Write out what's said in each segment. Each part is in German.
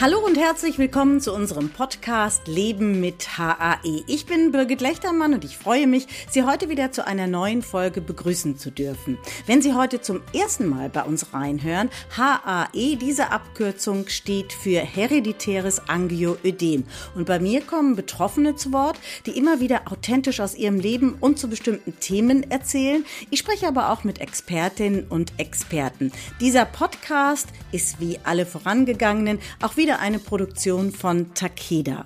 Hallo und herzlich willkommen zu unserem Podcast Leben mit HAE. Ich bin Birgit Lechtermann und ich freue mich, Sie heute wieder zu einer neuen Folge begrüßen zu dürfen. Wenn Sie heute zum ersten Mal bei uns reinhören, HAE, diese Abkürzung steht für hereditäres Angioödem. Und bei mir kommen Betroffene zu Wort, die immer wieder authentisch aus ihrem Leben und zu bestimmten Themen erzählen. Ich spreche aber auch mit Expertinnen und Experten. Dieser Podcast ist wie alle vorangegangenen auch wieder wieder eine Produktion von Takeda.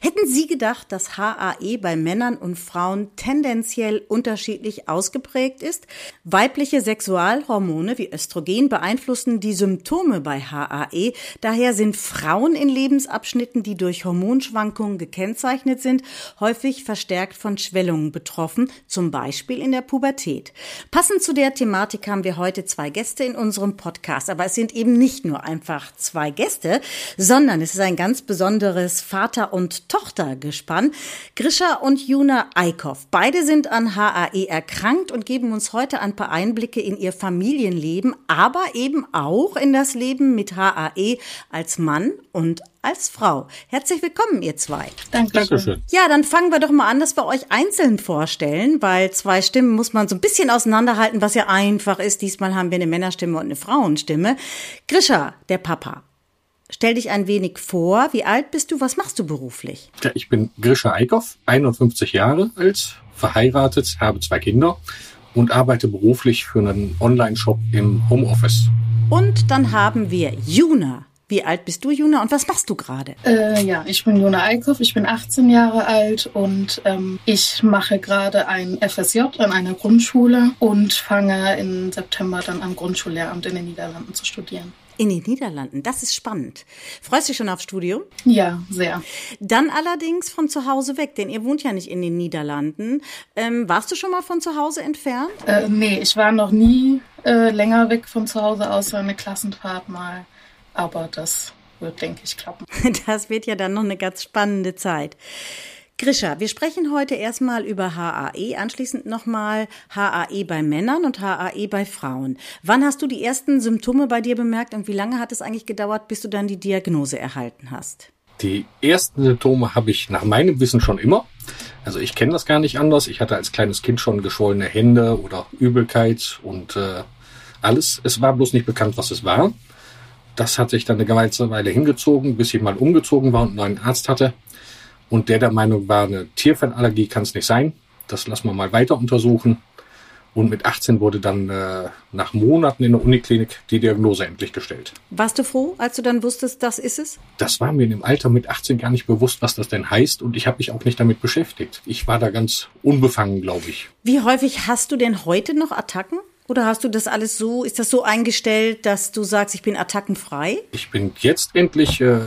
Hätten Sie gedacht, dass HAE bei Männern und Frauen tendenziell unterschiedlich ausgeprägt ist? Weibliche Sexualhormone wie Östrogen beeinflussen die Symptome bei HAE. Daher sind Frauen in Lebensabschnitten, die durch Hormonschwankungen gekennzeichnet sind, häufig verstärkt von Schwellungen betroffen, zum Beispiel in der Pubertät. Passend zu der Thematik haben wir heute zwei Gäste in unserem Podcast. Aber es sind eben nicht nur einfach zwei Gäste, sondern es ist ein ganz besonderes Vater- und und Tochtergespann, Grisha und Juna Eickhoff. Beide sind an HAE erkrankt und geben uns heute ein paar Einblicke in ihr Familienleben, aber eben auch in das Leben mit HAE als Mann und als Frau. Herzlich willkommen, ihr zwei. Dankeschön. Dankeschön. Ja, dann fangen wir doch mal an, dass wir euch einzeln vorstellen, weil zwei Stimmen muss man so ein bisschen auseinanderhalten, was ja einfach ist. Diesmal haben wir eine Männerstimme und eine Frauenstimme. Grisha, der Papa. Stell dich ein wenig vor. Wie alt bist du? Was machst du beruflich? Ja, ich bin Grisha Eickhoff, 51 Jahre alt, verheiratet, habe zwei Kinder und arbeite beruflich für einen Online-Shop im Homeoffice. Und dann haben wir Juna. Wie alt bist du, Juna, und was machst du gerade? Äh, ja, ich bin Juna Eickhoff, ich bin 18 Jahre alt und ähm, ich mache gerade ein FSJ an einer Grundschule und fange im September dann am Grundschullehramt in den Niederlanden zu studieren. In den Niederlanden, das ist spannend. Freust du dich schon aufs Studium? Ja, sehr. Dann allerdings von zu Hause weg, denn ihr wohnt ja nicht in den Niederlanden. Ähm, warst du schon mal von zu Hause entfernt? Äh, nee, ich war noch nie äh, länger weg von zu Hause, außer eine Klassenfahrt mal. Aber das wird, denke ich, klappen. Das wird ja dann noch eine ganz spannende Zeit. Grisha, wir sprechen heute erstmal über HAE, anschließend nochmal HAE bei Männern und HAE bei Frauen. Wann hast du die ersten Symptome bei dir bemerkt und wie lange hat es eigentlich gedauert, bis du dann die Diagnose erhalten hast? Die ersten Symptome habe ich nach meinem Wissen schon immer. Also ich kenne das gar nicht anders. Ich hatte als kleines Kind schon geschwollene Hände oder Übelkeit und äh, alles. Es war bloß nicht bekannt, was es war. Das hat sich dann eine ganze Weile hingezogen, bis ich mal umgezogen war und einen neuen Arzt hatte und der der Meinung war, eine Tierfettallergie kann es nicht sein. Das lassen wir mal weiter untersuchen. Und mit 18 wurde dann äh, nach Monaten in der Uniklinik die Diagnose endlich gestellt. Warst du froh, als du dann wusstest, das ist es? Das war mir in dem Alter mit 18 gar nicht bewusst, was das denn heißt. Und ich habe mich auch nicht damit beschäftigt. Ich war da ganz unbefangen, glaube ich. Wie häufig hast du denn heute noch Attacken? Oder hast du das alles so, ist das so eingestellt, dass du sagst, ich bin attackenfrei? Ich bin jetzt endlich äh,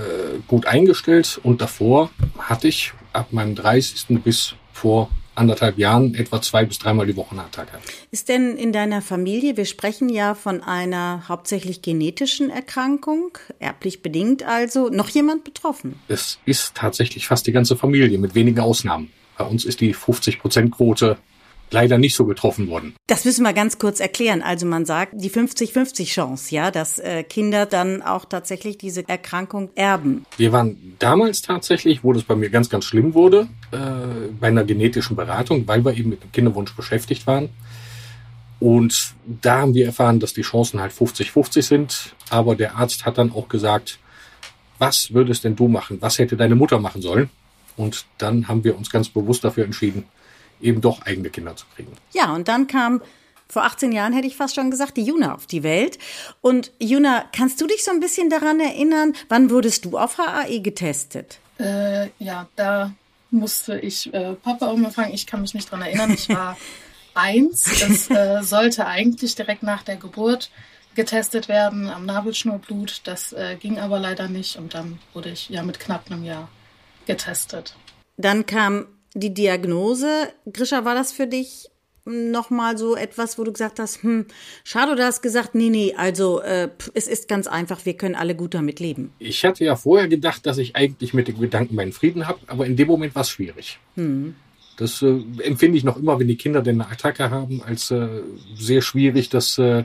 gut eingestellt und davor hatte ich ab meinem 30. bis vor anderthalb Jahren etwa zwei bis dreimal die Woche eine Attacke. Ist denn in deiner Familie, wir sprechen ja von einer hauptsächlich genetischen Erkrankung, erblich bedingt also, noch jemand betroffen? Es ist tatsächlich fast die ganze Familie mit wenigen Ausnahmen. Bei uns ist die 50-Prozent-Quote leider nicht so getroffen worden. Das müssen wir ganz kurz erklären. Also man sagt, die 50-50 Chance, ja, dass äh, Kinder dann auch tatsächlich diese Erkrankung erben. Wir waren damals tatsächlich, wo das bei mir ganz, ganz schlimm wurde, äh, bei einer genetischen Beratung, weil wir eben mit dem Kinderwunsch beschäftigt waren. Und da haben wir erfahren, dass die Chancen halt 50-50 sind. Aber der Arzt hat dann auch gesagt, was würdest denn du machen? Was hätte deine Mutter machen sollen? Und dann haben wir uns ganz bewusst dafür entschieden, eben doch eigene Kinder zu kriegen. Ja, und dann kam vor 18 Jahren hätte ich fast schon gesagt, die Juna auf die Welt. Und Juna, kannst du dich so ein bisschen daran erinnern, wann wurdest du auf HAE getestet? Äh, ja, da musste ich äh, Papa umfangen. Ich kann mich nicht daran erinnern. Ich war eins. Es äh, sollte eigentlich direkt nach der Geburt getestet werden am Nabelschnurblut. Das äh, ging aber leider nicht. Und dann wurde ich ja mit knapp einem Jahr getestet. Dann kam die Diagnose. Grisha, war das für dich nochmal so etwas, wo du gesagt hast, hm, schade, du hast gesagt, nee, nee, also äh, es ist ganz einfach, wir können alle gut damit leben. Ich hatte ja vorher gedacht, dass ich eigentlich mit dem Gedanken meinen Frieden habe, aber in dem Moment war es schwierig. Hm. Das äh, empfinde ich noch immer, wenn die Kinder denn eine Attacke haben, als äh, sehr schwierig, dass äh,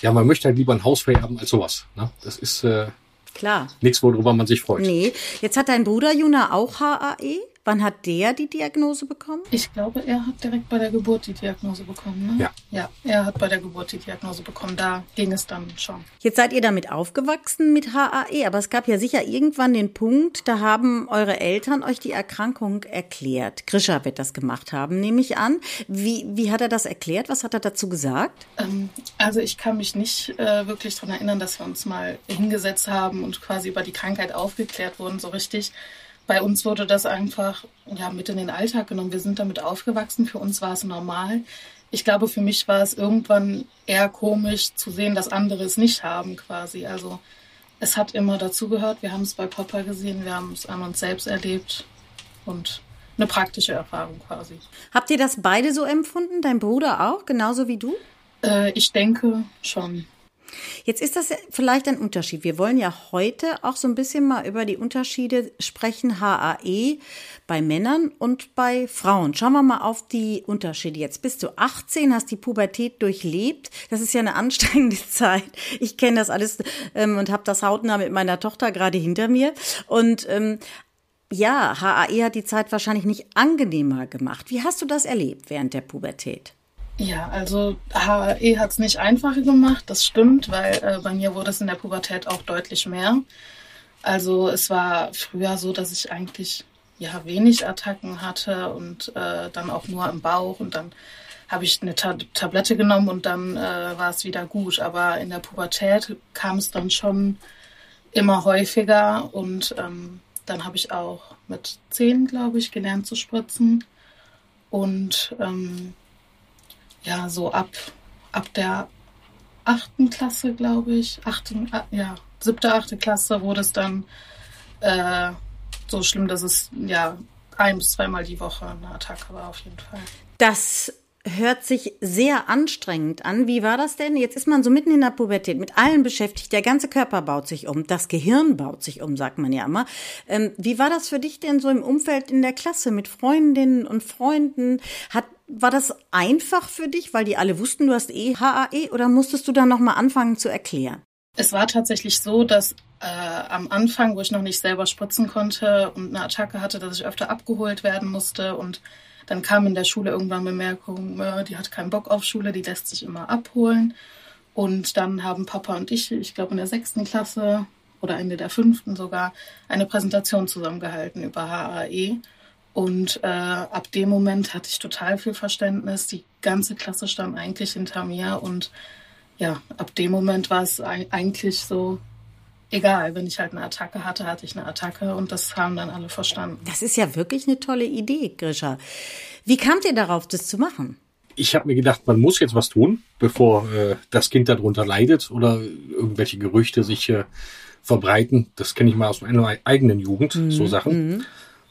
ja, man möchte halt lieber ein Haus haben als sowas. Ne? Das ist äh, Klar. Nichts, worüber man sich freut. Nee. Jetzt hat dein Bruder Juna auch HAE. Wann hat der die Diagnose bekommen? Ich glaube, er hat direkt bei der Geburt die Diagnose bekommen. Ne? Ja. Ja, er hat bei der Geburt die Diagnose bekommen. Da ging es dann schon. Jetzt seid ihr damit aufgewachsen mit HAE, aber es gab ja sicher irgendwann den Punkt, da haben eure Eltern euch die Erkrankung erklärt. Grisha wird das gemacht haben, nehme ich an. Wie, wie hat er das erklärt? Was hat er dazu gesagt? Ähm, also ich kann mich nicht äh, wirklich daran erinnern, dass wir uns mal hingesetzt haben und quasi über die Krankheit aufgeklärt wurden, so richtig bei uns wurde das einfach ja, mit in den Alltag genommen. Wir sind damit aufgewachsen. Für uns war es normal. Ich glaube, für mich war es irgendwann eher komisch zu sehen, dass andere es nicht haben quasi. Also es hat immer dazugehört. Wir haben es bei Papa gesehen, wir haben es an uns selbst erlebt und eine praktische Erfahrung quasi. Habt ihr das beide so empfunden? Dein Bruder auch, genauso wie du? Äh, ich denke schon. Jetzt ist das vielleicht ein Unterschied. Wir wollen ja heute auch so ein bisschen mal über die Unterschiede sprechen, HAE bei Männern und bei Frauen. Schauen wir mal auf die Unterschiede. Jetzt bist du 18, hast die Pubertät durchlebt. Das ist ja eine anstrengende Zeit. Ich kenne das alles ähm, und habe das hautnah mit meiner Tochter gerade hinter mir. Und ähm, ja, HAE hat die Zeit wahrscheinlich nicht angenehmer gemacht. Wie hast du das erlebt während der Pubertät? Ja, also HAE hat es nicht einfacher gemacht, das stimmt, weil äh, bei mir wurde es in der Pubertät auch deutlich mehr. Also es war früher so, dass ich eigentlich ja wenig Attacken hatte und äh, dann auch nur im Bauch und dann habe ich eine Ta Tablette genommen und dann äh, war es wieder gut. Aber in der Pubertät kam es dann schon immer häufiger und ähm, dann habe ich auch mit zehn, glaube ich, gelernt zu spritzen und ähm, ja, so ab, ab der achten Klasse, glaube ich, achten, ja, siebte, achte Klasse wurde es dann äh, so schlimm, dass es ja ein bis zweimal die Woche eine Attacke war, auf jeden Fall. Das hört sich sehr anstrengend an. Wie war das denn? Jetzt ist man so mitten in der Pubertät, mit allen beschäftigt, der ganze Körper baut sich um, das Gehirn baut sich um, sagt man ja immer. Ähm, wie war das für dich denn so im Umfeld in der Klasse mit Freundinnen und Freunden? Hat war das einfach für dich, weil die alle wussten, du hast eh HAE oder musstest du dann nochmal anfangen zu erklären? Es war tatsächlich so, dass äh, am Anfang, wo ich noch nicht selber spritzen konnte und eine Attacke hatte, dass ich öfter abgeholt werden musste und dann kam in der Schule irgendwann Bemerkung, äh, die hat keinen Bock auf Schule, die lässt sich immer abholen. Und dann haben Papa und ich, ich glaube in der sechsten Klasse oder Ende der fünften sogar, eine Präsentation zusammengehalten über HAE. Und äh, ab dem Moment hatte ich total viel Verständnis. Die ganze Klasse stand eigentlich hinter mir. Und ja, ab dem Moment war es eigentlich so egal. Wenn ich halt eine Attacke hatte, hatte ich eine Attacke. Und das haben dann alle verstanden. Das ist ja wirklich eine tolle Idee, Grisha. Wie kamt ihr darauf, das zu machen? Ich habe mir gedacht, man muss jetzt was tun, bevor äh, das Kind darunter leidet oder irgendwelche Gerüchte sich äh, verbreiten. Das kenne ich mal aus meiner eigenen Jugend, mhm. so Sachen. Mhm.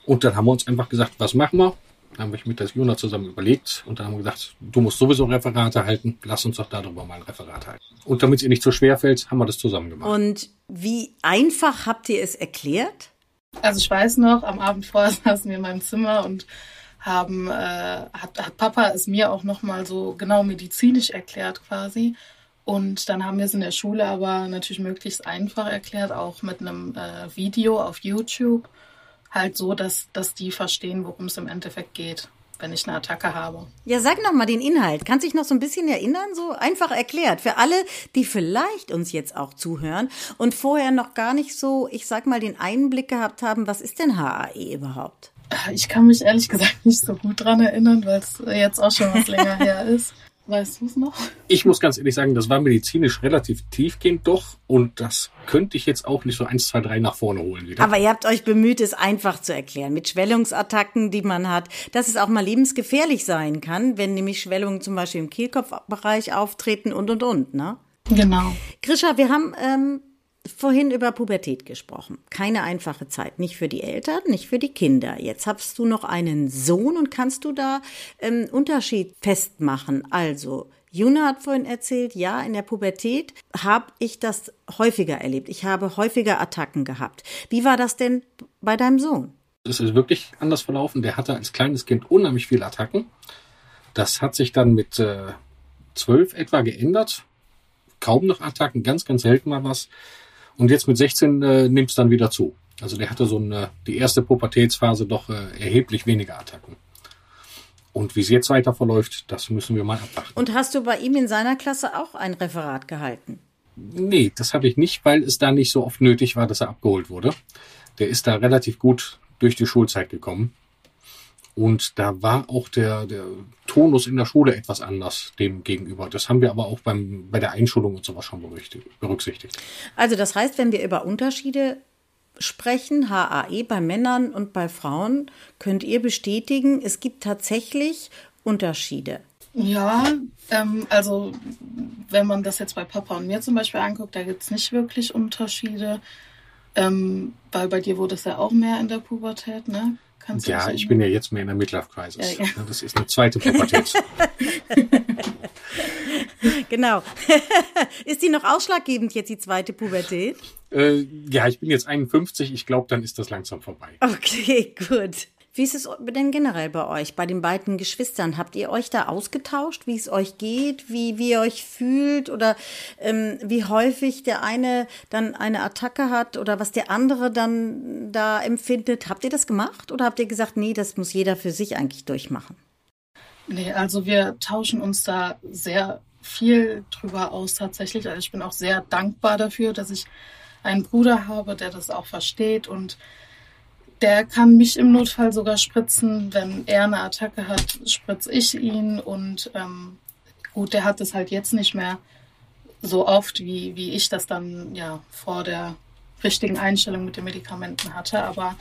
Und dann haben wir uns einfach gesagt, was machen wir? Dann habe ich mit der Juna zusammen überlegt und dann haben wir gesagt, du musst sowieso Referate halten, lass uns doch darüber mal ein Referat halten. Und damit es ihr nicht so schwer fällt, haben wir das zusammen gemacht. Und wie einfach habt ihr es erklärt? Also ich weiß noch, am Abend vorher saßen wir in meinem Zimmer und haben, äh, hat, hat Papa es mir auch nochmal so genau medizinisch erklärt quasi. Und dann haben wir es in der Schule aber natürlich möglichst einfach erklärt, auch mit einem äh, Video auf YouTube halt so, dass, dass die verstehen, worum es im Endeffekt geht, wenn ich eine Attacke habe. Ja, sag noch mal den Inhalt. Kannst dich noch so ein bisschen erinnern? So einfach erklärt. Für alle, die vielleicht uns jetzt auch zuhören und vorher noch gar nicht so, ich sag mal, den Einblick gehabt haben, was ist denn HAE überhaupt? Ich kann mich ehrlich gesagt nicht so gut dran erinnern, weil es jetzt auch schon was länger her ist. Weißt du es noch? Ich muss ganz ehrlich sagen, das war medizinisch relativ tiefgehend doch und das könnte ich jetzt auch nicht so eins, zwei, drei nach vorne holen wieder. Aber ihr habt euch bemüht, es einfach zu erklären, mit Schwellungsattacken, die man hat, dass es auch mal lebensgefährlich sein kann, wenn nämlich Schwellungen zum Beispiel im Kehlkopfbereich auftreten und und und, ne? Genau. Grisha, wir haben ähm, vorhin über Pubertät gesprochen. Keine einfache Zeit, nicht für die Eltern, nicht für die Kinder. Jetzt hast du noch einen Sohn und kannst du da ähm, Unterschied festmachen? Also, Juna hat vorhin erzählt, ja, in der Pubertät habe ich das häufiger erlebt. Ich habe häufiger Attacken gehabt. Wie war das denn bei deinem Sohn? Es ist wirklich anders verlaufen. Der hatte als kleines Kind unheimlich viele Attacken. Das hat sich dann mit äh, zwölf äh, etwa geändert. Kaum noch Attacken, ganz, ganz selten mal was. Und jetzt mit 16 äh, nimmt es dann wieder zu. Also der hatte so eine, die erste Pubertätsphase doch äh, erheblich weniger Attacken. Und wie es jetzt weiter verläuft, das müssen wir mal abwarten. Und hast du bei ihm in seiner Klasse auch ein Referat gehalten? Nee, das habe ich nicht, weil es da nicht so oft nötig war, dass er abgeholt wurde. Der ist da relativ gut durch die Schulzeit gekommen. Und da war auch der, der Tonus in der Schule etwas anders dem gegenüber. Das haben wir aber auch beim, bei der Einschulung und sowas schon berücksichtigt. Also das heißt, wenn wir über Unterschiede sprechen, HAE bei Männern und bei Frauen, könnt ihr bestätigen, es gibt tatsächlich Unterschiede. Ja, ähm, also wenn man das jetzt bei Papa und mir zum Beispiel anguckt, da gibt es nicht wirklich Unterschiede. Ähm, weil bei dir wurde es ja auch mehr in der Pubertät, ne? Kannst ja, ich bin ja jetzt mehr in der Midlife Crisis. Ja, ja. Das ist eine zweite Pubertät. genau. ist die noch ausschlaggebend jetzt die zweite Pubertät? Äh, ja, ich bin jetzt 51. Ich glaube, dann ist das langsam vorbei. Okay, gut. Wie ist es denn generell bei euch, bei den beiden Geschwistern? Habt ihr euch da ausgetauscht, wie es euch geht, wie, wie ihr euch fühlt oder ähm, wie häufig der eine dann eine Attacke hat oder was der andere dann da empfindet? Habt ihr das gemacht oder habt ihr gesagt, nee, das muss jeder für sich eigentlich durchmachen? Nee, also wir tauschen uns da sehr viel drüber aus tatsächlich. Also ich bin auch sehr dankbar dafür, dass ich einen Bruder habe, der das auch versteht und der kann mich im Notfall sogar spritzen. Wenn er eine Attacke hat, spritze ich ihn. Und ähm, gut, der hat es halt jetzt nicht mehr so oft, wie, wie ich das dann ja vor der richtigen Einstellung mit den Medikamenten hatte. Aber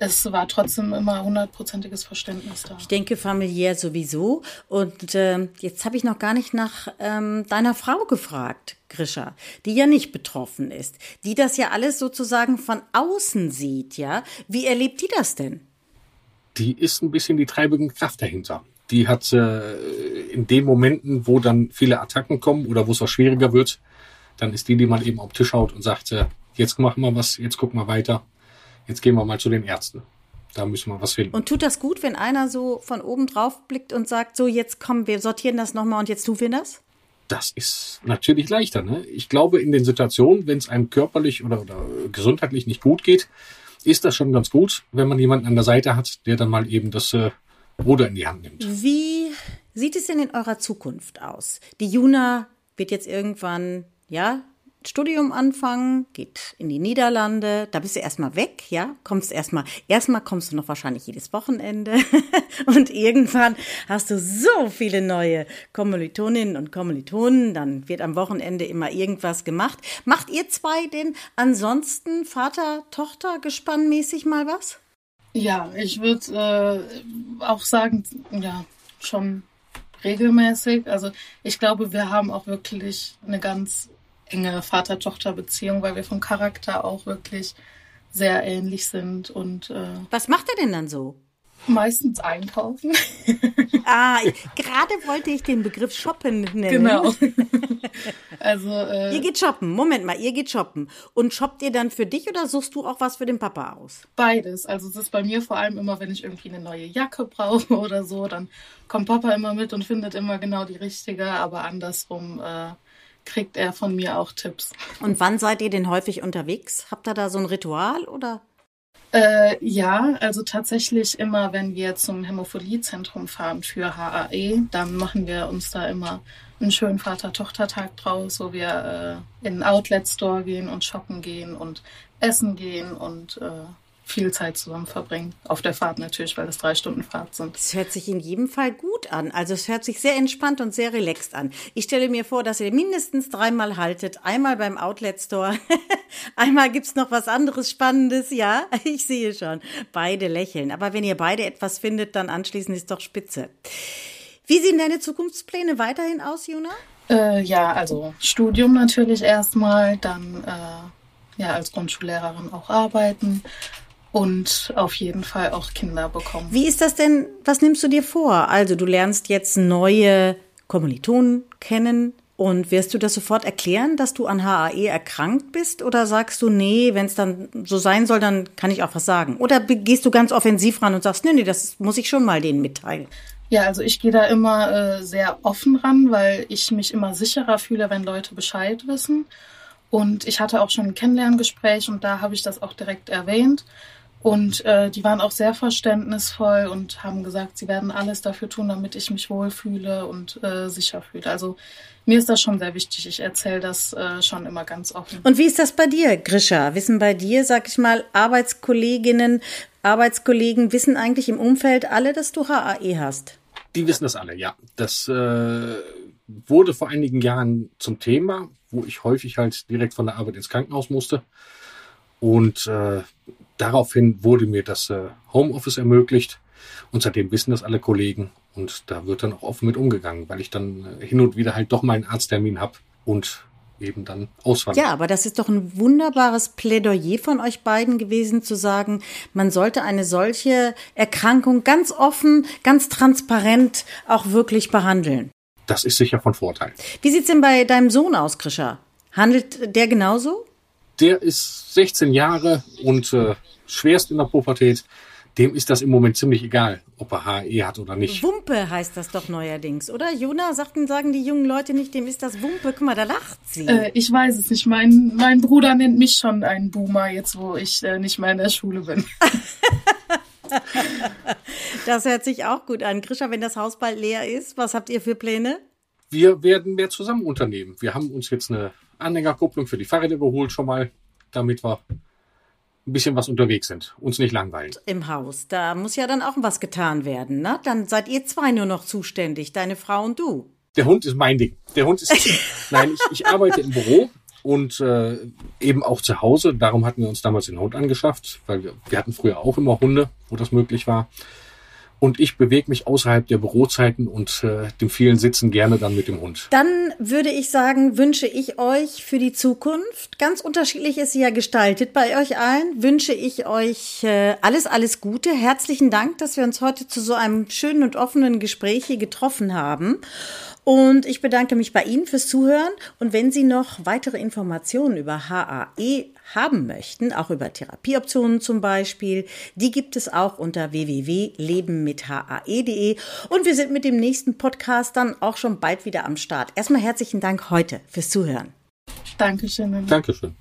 es war trotzdem immer hundertprozentiges Verständnis da. Ich denke familiär sowieso. Und äh, jetzt habe ich noch gar nicht nach ähm, deiner Frau gefragt, Grisha, die ja nicht betroffen ist, die das ja alles sozusagen von außen sieht, ja. Wie erlebt die das denn? Die ist ein bisschen die treibende Kraft dahinter. Die hat äh, in den Momenten, wo dann viele Attacken kommen oder wo es auch schwieriger wird, dann ist die, die man eben auf den Tisch haut und sagt, äh, jetzt machen wir was, jetzt gucken wir weiter jetzt gehen wir mal zu den Ärzten. Da müssen wir was finden. Und tut das gut, wenn einer so von oben drauf blickt und sagt, so jetzt kommen wir sortieren das nochmal und jetzt tun wir das? Das ist natürlich leichter. Ne? Ich glaube, in den Situationen, wenn es einem körperlich oder, oder gesundheitlich nicht gut geht, ist das schon ganz gut, wenn man jemanden an der Seite hat, der dann mal eben das äh, Ruder in die Hand nimmt. Wie sieht es denn in eurer Zukunft aus? Die Juna wird jetzt irgendwann, ja, Studium anfangen, geht in die Niederlande, da bist du erstmal weg, ja, kommst erstmal, erstmal kommst du noch wahrscheinlich jedes Wochenende und irgendwann hast du so viele neue Kommilitoninnen und Kommilitonen, dann wird am Wochenende immer irgendwas gemacht. Macht ihr zwei denn ansonsten Vater-Tochter-Gespannmäßig mal was? Ja, ich würde äh, auch sagen, ja, schon regelmäßig. Also ich glaube, wir haben auch wirklich eine ganz enge Vater-Tochter-Beziehung, weil wir vom Charakter auch wirklich sehr ähnlich sind. Und äh, was macht er denn dann so? Meistens einkaufen. ah, gerade wollte ich den Begriff shoppen nennen. Genau. Also äh, ihr geht shoppen. Moment mal, ihr geht shoppen. Und shoppt ihr dann für dich oder suchst du auch was für den Papa aus? Beides. Also es ist bei mir vor allem immer, wenn ich irgendwie eine neue Jacke brauche oder so, dann kommt Papa immer mit und findet immer genau die richtige. Aber andersrum äh, kriegt er von mir auch Tipps. Und wann seid ihr denn häufig unterwegs? Habt ihr da so ein Ritual oder? Äh, ja, also tatsächlich immer, wenn wir zum Hämophiliezentrum fahren für HAE, dann machen wir uns da immer einen schönen Vater-Tochter-Tag draus, wo wir äh, in einen Outlet-Store gehen und shoppen gehen und essen gehen und äh, viel Zeit zusammen verbringen. Auf der Fahrt natürlich, weil es drei Stunden Fahrt sind. Es hört sich in jedem Fall gut an. Also es hört sich sehr entspannt und sehr relaxed an. Ich stelle mir vor, dass ihr mindestens dreimal haltet. Einmal beim Outlet Store. Einmal gibt's noch was anderes Spannendes. Ja, ich sehe schon. Beide lächeln. Aber wenn ihr beide etwas findet, dann anschließend ist doch spitze. Wie sehen deine Zukunftspläne weiterhin aus, Juna? Äh, ja, also Studium natürlich erstmal, dann äh, ja als Grundschullehrerin auch arbeiten und auf jeden Fall auch Kinder bekommen. Wie ist das denn? Was nimmst du dir vor? Also du lernst jetzt neue Kommilitonen kennen. Und wirst du das sofort erklären, dass du an HAE erkrankt bist? Oder sagst du, nee, wenn es dann so sein soll, dann kann ich auch was sagen? Oder gehst du ganz offensiv ran und sagst, nee, nee, das muss ich schon mal denen mitteilen? Ja, also ich gehe da immer äh, sehr offen ran, weil ich mich immer sicherer fühle, wenn Leute Bescheid wissen. Und ich hatte auch schon ein Kennenlerngespräch und da habe ich das auch direkt erwähnt. Und äh, die waren auch sehr verständnisvoll und haben gesagt, sie werden alles dafür tun, damit ich mich wohlfühle und äh, sicher fühle. Also mir ist das schon sehr wichtig. Ich erzähle das äh, schon immer ganz offen. Und wie ist das bei dir, Grisha? Wissen bei dir, sag ich mal, Arbeitskolleginnen, Arbeitskollegen, wissen eigentlich im Umfeld alle, dass du HAE hast? Die wissen das alle, ja. Das äh, wurde vor einigen Jahren zum Thema, wo ich häufig halt direkt von der Arbeit ins Krankenhaus musste. Und äh, daraufhin wurde mir das äh, Homeoffice ermöglicht. Und seitdem wissen das alle Kollegen. Und da wird dann auch offen mit umgegangen, weil ich dann äh, hin und wieder halt doch mal einen Arzttermin habe und eben dann auswandern. Ja, aber das ist doch ein wunderbares Plädoyer von euch beiden gewesen, zu sagen, man sollte eine solche Erkrankung ganz offen, ganz transparent auch wirklich behandeln. Das ist sicher von Vorteil. Wie sieht's denn bei deinem Sohn aus, Krischer? Handelt der genauso? Der ist 16 Jahre und äh, schwerst in der Pubertät. Dem ist das im Moment ziemlich egal, ob er HE hat oder nicht. Wumpe heißt das doch neuerdings, oder? Jona, sagten, sagen die jungen Leute nicht, dem ist das Wumpe. Guck mal, da lacht sie. Äh, ich weiß es nicht. Mein, mein Bruder nennt mich schon einen Boomer, jetzt wo ich äh, nicht mehr in der Schule bin. das hört sich auch gut an. Grisha, wenn das Haus bald leer ist, was habt ihr für Pläne? Wir werden mehr zusammen unternehmen. Wir haben uns jetzt eine Anhängerkupplung für die Fahrräder geholt schon mal, damit wir ein bisschen was unterwegs sind, uns nicht langweilen. Im Haus, da muss ja dann auch was getan werden, ne? Dann seid ihr zwei nur noch zuständig, deine Frau und du. Der Hund ist mein Ding. Der Hund ist. Nein, ich, ich arbeite im Büro und äh, eben auch zu Hause. Darum hatten wir uns damals den Hund angeschafft, weil wir, wir hatten früher auch immer Hunde, wo das möglich war. Und ich bewege mich außerhalb der Bürozeiten und äh, dem vielen Sitzen gerne dann mit dem Hund. Dann würde ich sagen, wünsche ich euch für die Zukunft, ganz unterschiedlich ist sie ja gestaltet bei euch allen, wünsche ich euch äh, alles, alles Gute. Herzlichen Dank, dass wir uns heute zu so einem schönen und offenen Gespräch hier getroffen haben. Und ich bedanke mich bei Ihnen fürs Zuhören. Und wenn Sie noch weitere Informationen über HAE haben möchten, auch über Therapieoptionen zum Beispiel, die gibt es auch unter www.lebenmithae.de. Und wir sind mit dem nächsten Podcast dann auch schon bald wieder am Start. Erstmal herzlichen Dank heute fürs Zuhören. Dankeschön. Dankeschön.